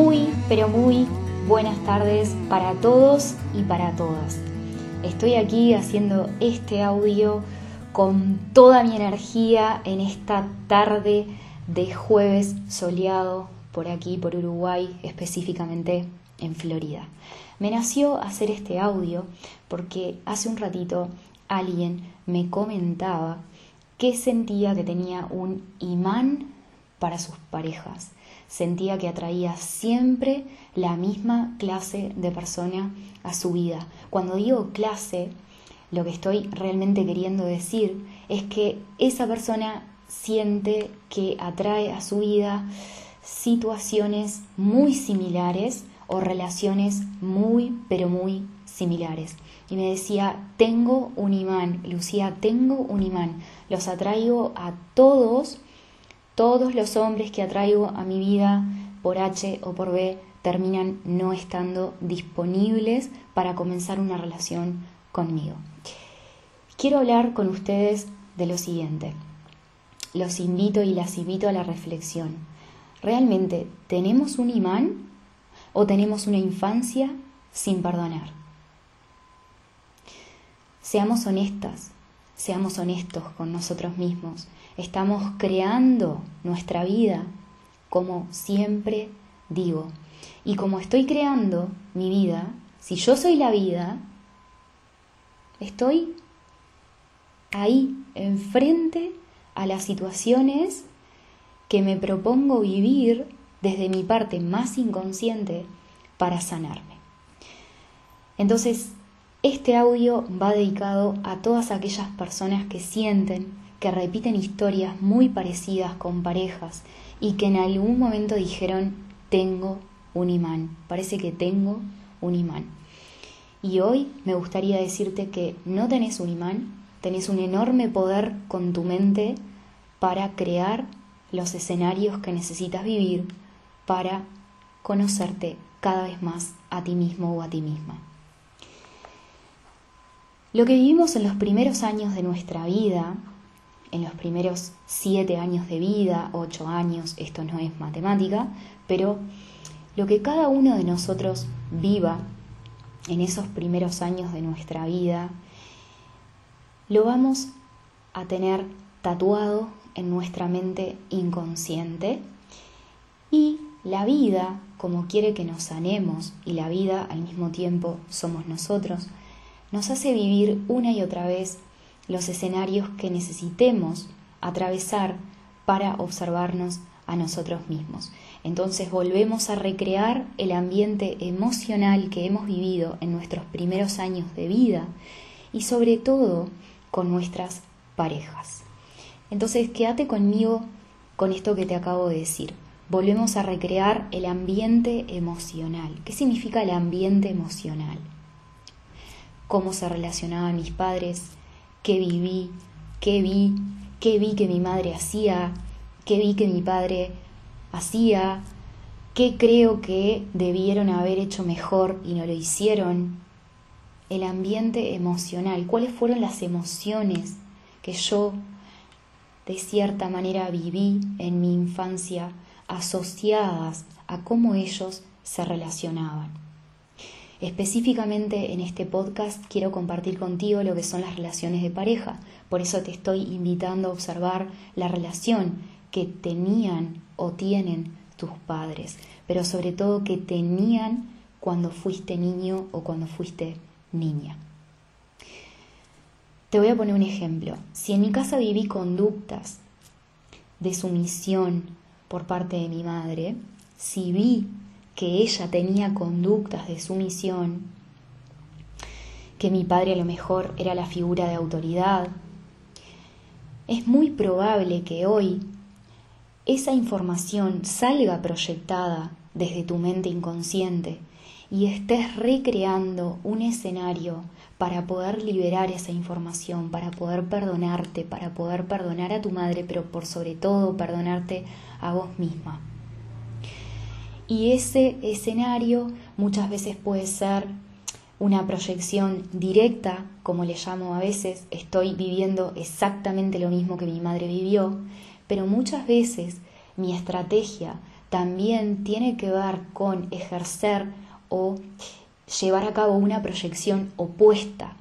Muy, pero muy buenas tardes para todos y para todas. Estoy aquí haciendo este audio con toda mi energía en esta tarde de jueves soleado por aquí, por Uruguay, específicamente en Florida. Me nació hacer este audio porque hace un ratito alguien me comentaba que sentía que tenía un imán para sus parejas. Sentía que atraía siempre la misma clase de persona a su vida. Cuando digo clase, lo que estoy realmente queriendo decir es que esa persona siente que atrae a su vida situaciones muy similares o relaciones muy, pero muy similares. Y me decía, tengo un imán, Lucía, tengo un imán. Los atraigo a todos, todos los hombres que atraigo a mi vida por H o por B terminan no estando disponibles para comenzar una relación conmigo. Quiero hablar con ustedes de lo siguiente. Los invito y las invito a la reflexión. ¿Realmente tenemos un imán o tenemos una infancia sin perdonar? Seamos honestas, seamos honestos con nosotros mismos. Estamos creando nuestra vida como siempre digo. Y como estoy creando mi vida, si yo soy la vida, estoy ahí, enfrente a las situaciones que me propongo vivir desde mi parte más inconsciente para sanarme. Entonces, este audio va dedicado a todas aquellas personas que sienten que repiten historias muy parecidas con parejas y que en algún momento dijeron tengo un imán, parece que tengo un imán. Y hoy me gustaría decirte que no tenés un imán, tenés un enorme poder con tu mente para crear los escenarios que necesitas vivir para conocerte cada vez más a ti mismo o a ti misma. Lo que vivimos en los primeros años de nuestra vida, en los primeros siete años de vida, ocho años, esto no es matemática, pero lo que cada uno de nosotros viva en esos primeros años de nuestra vida, lo vamos a tener tatuado en nuestra mente inconsciente y la vida, como quiere que nos sanemos y la vida al mismo tiempo somos nosotros, nos hace vivir una y otra vez los escenarios que necesitemos atravesar para observarnos a nosotros mismos. Entonces volvemos a recrear el ambiente emocional que hemos vivido en nuestros primeros años de vida y sobre todo con nuestras parejas. Entonces quédate conmigo con esto que te acabo de decir. Volvemos a recrear el ambiente emocional. ¿Qué significa el ambiente emocional? Cómo se relacionaban mis padres, qué viví, qué vi, qué vi que mi madre hacía, qué vi que mi padre hacía, qué creo que debieron haber hecho mejor y no lo hicieron. El ambiente emocional, cuáles fueron las emociones que yo de cierta manera viví en mi infancia asociadas a cómo ellos se relacionaban. Específicamente en este podcast quiero compartir contigo lo que son las relaciones de pareja. Por eso te estoy invitando a observar la relación que tenían o tienen tus padres, pero sobre todo que tenían cuando fuiste niño o cuando fuiste niña. Te voy a poner un ejemplo. Si en mi casa viví conductas de sumisión por parte de mi madre, si vi que ella tenía conductas de sumisión, que mi padre a lo mejor era la figura de autoridad, es muy probable que hoy esa información salga proyectada desde tu mente inconsciente y estés recreando un escenario para poder liberar esa información, para poder perdonarte, para poder perdonar a tu madre, pero por sobre todo perdonarte a vos misma. Y ese escenario muchas veces puede ser una proyección directa, como le llamo a veces, estoy viviendo exactamente lo mismo que mi madre vivió, pero muchas veces mi estrategia también tiene que ver con ejercer o llevar a cabo una proyección opuesta.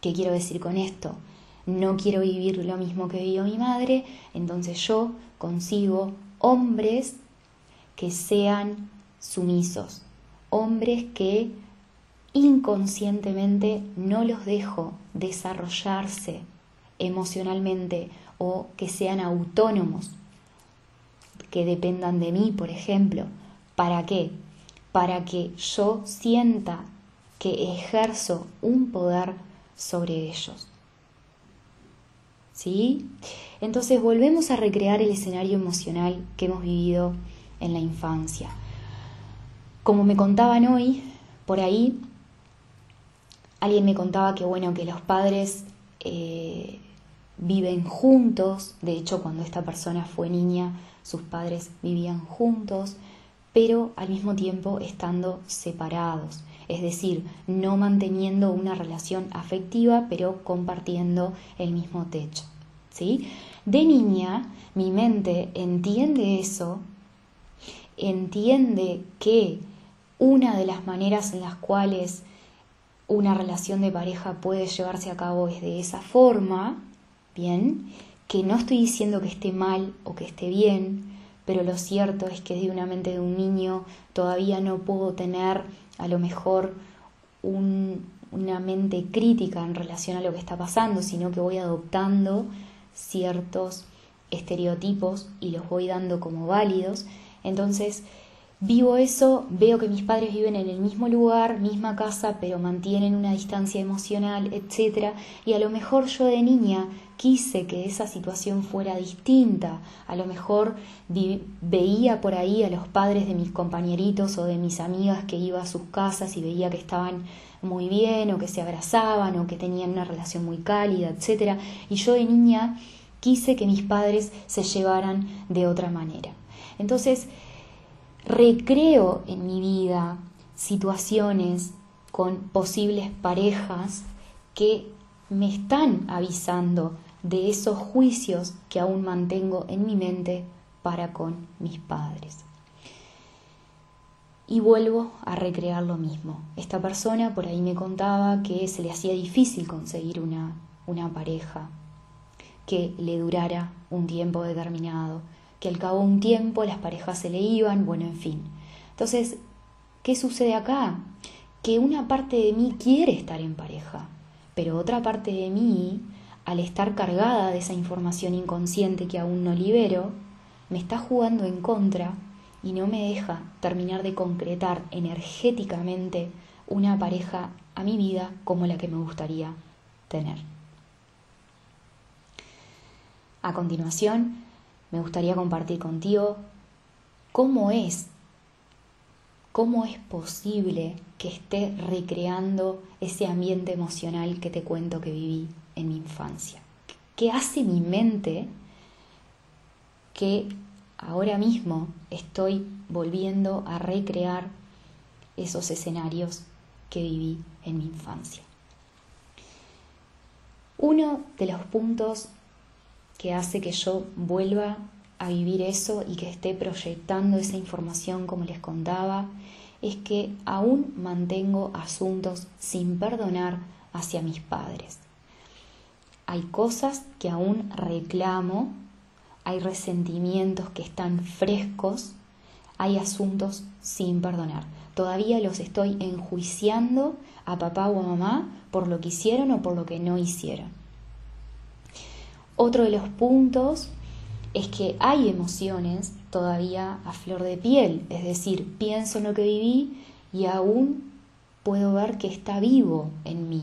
¿Qué quiero decir con esto? No quiero vivir lo mismo que vivió mi madre, entonces yo consigo hombres que sean sumisos, hombres que inconscientemente no los dejo desarrollarse emocionalmente o que sean autónomos, que dependan de mí, por ejemplo. ¿Para qué? Para que yo sienta que ejerzo un poder sobre ellos. ¿Sí? Entonces volvemos a recrear el escenario emocional que hemos vivido en la infancia. Como me contaban hoy, por ahí, alguien me contaba que bueno, que los padres eh, viven juntos, de hecho cuando esta persona fue niña, sus padres vivían juntos, pero al mismo tiempo estando separados, es decir, no manteniendo una relación afectiva, pero compartiendo el mismo techo. ¿sí? De niña, mi mente entiende eso, entiende que una de las maneras en las cuales una relación de pareja puede llevarse a cabo es de esa forma, bien, que no estoy diciendo que esté mal o que esté bien, pero lo cierto es que de una mente de un niño todavía no puedo tener a lo mejor una mente crítica en relación a lo que está pasando, sino que voy adoptando ciertos estereotipos y los voy dando como válidos. Entonces, Vivo eso, veo que mis padres viven en el mismo lugar, misma casa, pero mantienen una distancia emocional, etc. Y a lo mejor yo de niña quise que esa situación fuera distinta. A lo mejor veía por ahí a los padres de mis compañeritos o de mis amigas que iba a sus casas y veía que estaban muy bien o que se abrazaban o que tenían una relación muy cálida, etc. Y yo de niña quise que mis padres se llevaran de otra manera. Entonces, recreo en mi vida situaciones con posibles parejas que me están avisando de esos juicios que aún mantengo en mi mente para con mis padres. Y vuelvo a recrear lo mismo. Esta persona por ahí me contaba que se le hacía difícil conseguir una, una pareja que le durara un tiempo determinado, que al cabo de un tiempo las parejas se le iban, bueno, en fin. Entonces, ¿qué sucede acá? Que una parte de mí quiere estar en pareja, pero otra parte de mí, al estar cargada de esa información inconsciente que aún no libero, me está jugando en contra y no me deja terminar de concretar energéticamente una pareja a mi vida como la que me gustaría tener. A continuación, me gustaría compartir contigo cómo es, cómo es posible que esté recreando ese ambiente emocional que te cuento que viví en mi infancia. ¿Qué hace mi mente que ahora mismo estoy volviendo a recrear esos escenarios que viví en mi infancia? Uno de los puntos que hace que yo vuelva a vivir eso y que esté proyectando esa información como les contaba, es que aún mantengo asuntos sin perdonar hacia mis padres. Hay cosas que aún reclamo, hay resentimientos que están frescos, hay asuntos sin perdonar. Todavía los estoy enjuiciando a papá o a mamá por lo que hicieron o por lo que no hicieron. Otro de los puntos es que hay emociones todavía a flor de piel, es decir, pienso en lo que viví y aún puedo ver que está vivo en mí.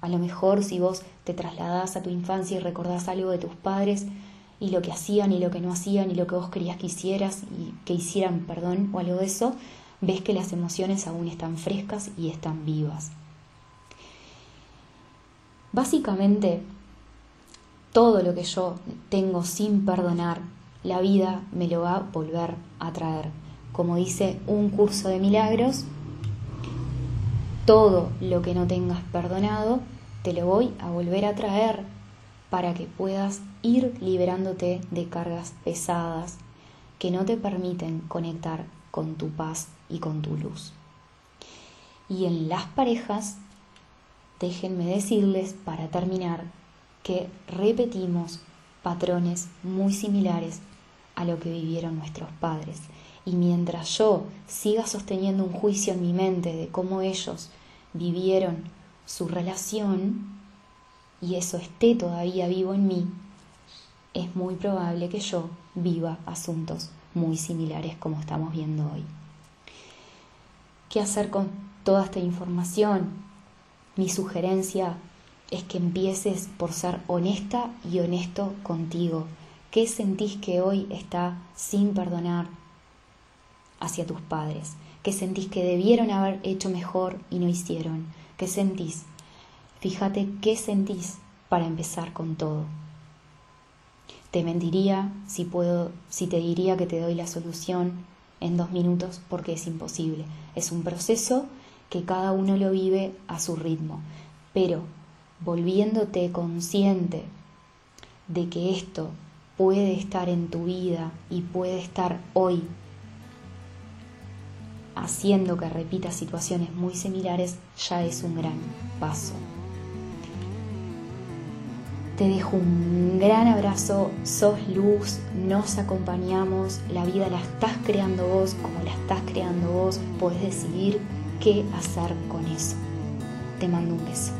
A lo mejor si vos te trasladás a tu infancia y recordás algo de tus padres y lo que hacían y lo que no hacían y lo que vos querías que hicieras y que hicieran, perdón, o algo de eso, ves que las emociones aún están frescas y están vivas. Básicamente, todo lo que yo tengo sin perdonar, la vida me lo va a volver a traer. Como dice un curso de milagros, todo lo que no tengas perdonado, te lo voy a volver a traer para que puedas ir liberándote de cargas pesadas que no te permiten conectar con tu paz y con tu luz. Y en las parejas, déjenme decirles para terminar que repetimos patrones muy similares a lo que vivieron nuestros padres. Y mientras yo siga sosteniendo un juicio en mi mente de cómo ellos vivieron su relación y eso esté todavía vivo en mí, es muy probable que yo viva asuntos muy similares como estamos viendo hoy. ¿Qué hacer con toda esta información? Mi sugerencia es que empieces por ser honesta y honesto contigo. ¿Qué sentís que hoy está sin perdonar hacia tus padres? ¿Qué sentís que debieron haber hecho mejor y no hicieron? ¿Qué sentís? Fíjate qué sentís para empezar con todo. Te mentiría si puedo, si te diría que te doy la solución en dos minutos porque es imposible. Es un proceso que cada uno lo vive a su ritmo. Pero volviéndote consciente de que esto puede estar en tu vida y puede estar hoy haciendo que repitas situaciones muy similares, ya es un gran paso. Te dejo un gran abrazo, sos luz, nos acompañamos, la vida la estás creando vos, como la estás creando vos, podés decidir qué hacer con eso. Te mando un beso.